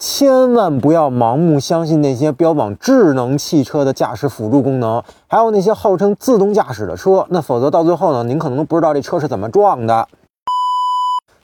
千万不要盲目相信那些标榜智能汽车的驾驶辅助功能，还有那些号称自动驾驶的车，那否则到最后呢，您可能都不知道这车是怎么撞的。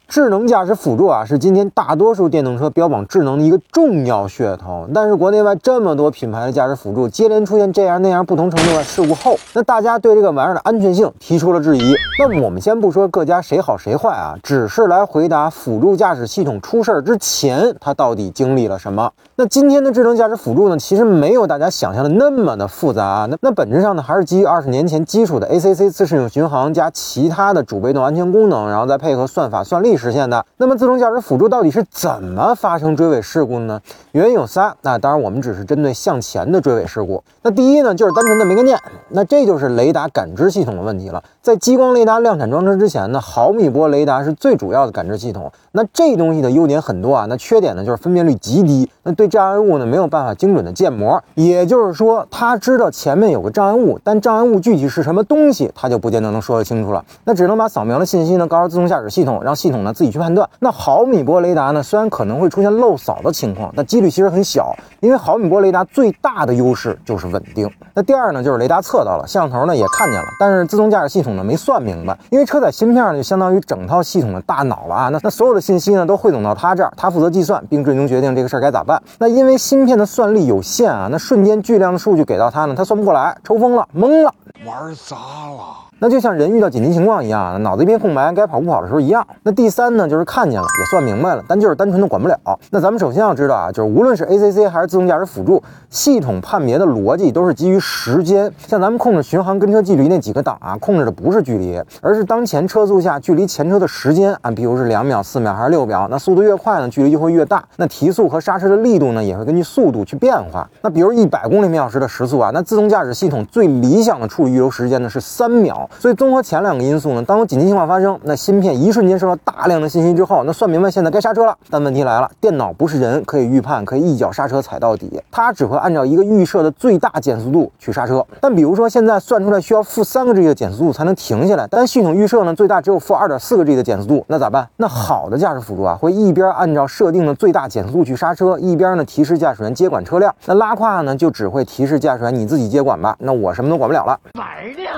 智能驾驶辅助啊，是今天大多数电动车标榜智能的一个重要噱头。但是国内外这么多品牌的驾驶辅助接连出现这样那样不同程度的事故后，那大家对这个玩意儿的安全性提出了质疑。那我们先不说各家谁好谁坏啊，只是来回答辅助驾驶系统出事儿之前，它到底经历了什么。那今天的智能驾驶辅助呢，其实没有大家想象的那么的复杂啊。那那本质上呢，还是基于二十年前基础的 ACC 自适应巡航加其他的主被动安全功能，然后再配合算法算力。实现的。那么自动驾驶辅助到底是怎么发生追尾事故的呢？原因有仨。那当然，我们只是针对向前的追尾事故。那第一呢，就是单纯的没看见。那这就是雷达感知系统的问题了。在激光雷达量产装车之前呢，毫米波雷达是最主要的感知系统。那这东西的优点很多啊，那缺点呢就是分辨率极低。那对障碍物呢没有办法精准的建模。也就是说，它知道前面有个障碍物，但障碍物具体是什么东西，它就不见得能说得清楚了。那只能把扫描的信息呢告诉自动驾驶系统，让系统呢自己去判断。那毫米波雷达呢，虽然可能会出现漏扫的情况，但几率其实很小，因为毫米波雷达最大的优势就是稳定。那第二呢，就是雷达测到了，摄像头呢也看见了，但是自动驾驶系统呢没算明白，因为车载芯片呢就相当于整套系统的大脑了啊。那那所有的信息呢都汇总到他这儿，他负责计算，并最终决定这个事儿该咋办。那因为芯片的算力有限啊，那瞬间巨量的数据给到他呢，他算不过来，抽风了，懵了，玩砸了。那就像人遇到紧急情况一样，脑子一片空白，该跑不跑的时候一样。那第三呢，就是看见了，也算明白了，但就是单纯的管不了。那咱们首先要知道啊，就是无论是 ACC 还是自动驾驶辅助系统判别的逻辑，都是基于时间。像咱们控制巡航跟车距离那几个档啊，控制的不是距离，而是当前车速下距离前车的时间啊，比如是两秒、四秒还是六秒。那速度越快呢，距离就会越大。那提速和刹车的力度呢，也会根据速度去变化。那比如一百公里每小时的时速啊，那自动驾驶系统最理想的处理预留时间呢是三秒。所以综合前两个因素呢，当有紧急情况发生，那芯片一瞬间收到大量的信息之后，那算明白现在该刹车了。但问题来了，电脑不是人，可以预判，可以一脚刹车踩到底，它只会按照一个预设的最大减速度去刹车。但比如说现在算出来需要负三个 G 的减速度才能停下来，但系统预设呢最大只有负二点四个 G 的减速度，那咋办？那好的驾驶辅助啊，会一边按照设定的最大减速度去刹车，一边呢提示驾驶员接管车辆。那拉胯呢就只会提示驾驶员你自己接管吧，那我什么都管不了了。玩呢。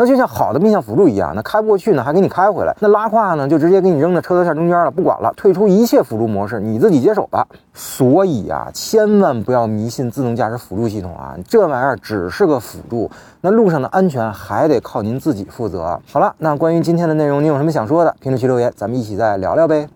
那就像好的变向辅助一样，那开不过去呢，还给你开回来；那拉胯呢，就直接给你扔在车头线中间了，不管了，退出一切辅助模式，你自己接手吧。所以啊，千万不要迷信自动驾驶辅助系统啊，这玩意儿只是个辅助，那路上的安全还得靠您自己负责。好了，那关于今天的内容，你有什么想说的？评论区留言，咱们一起再聊聊呗。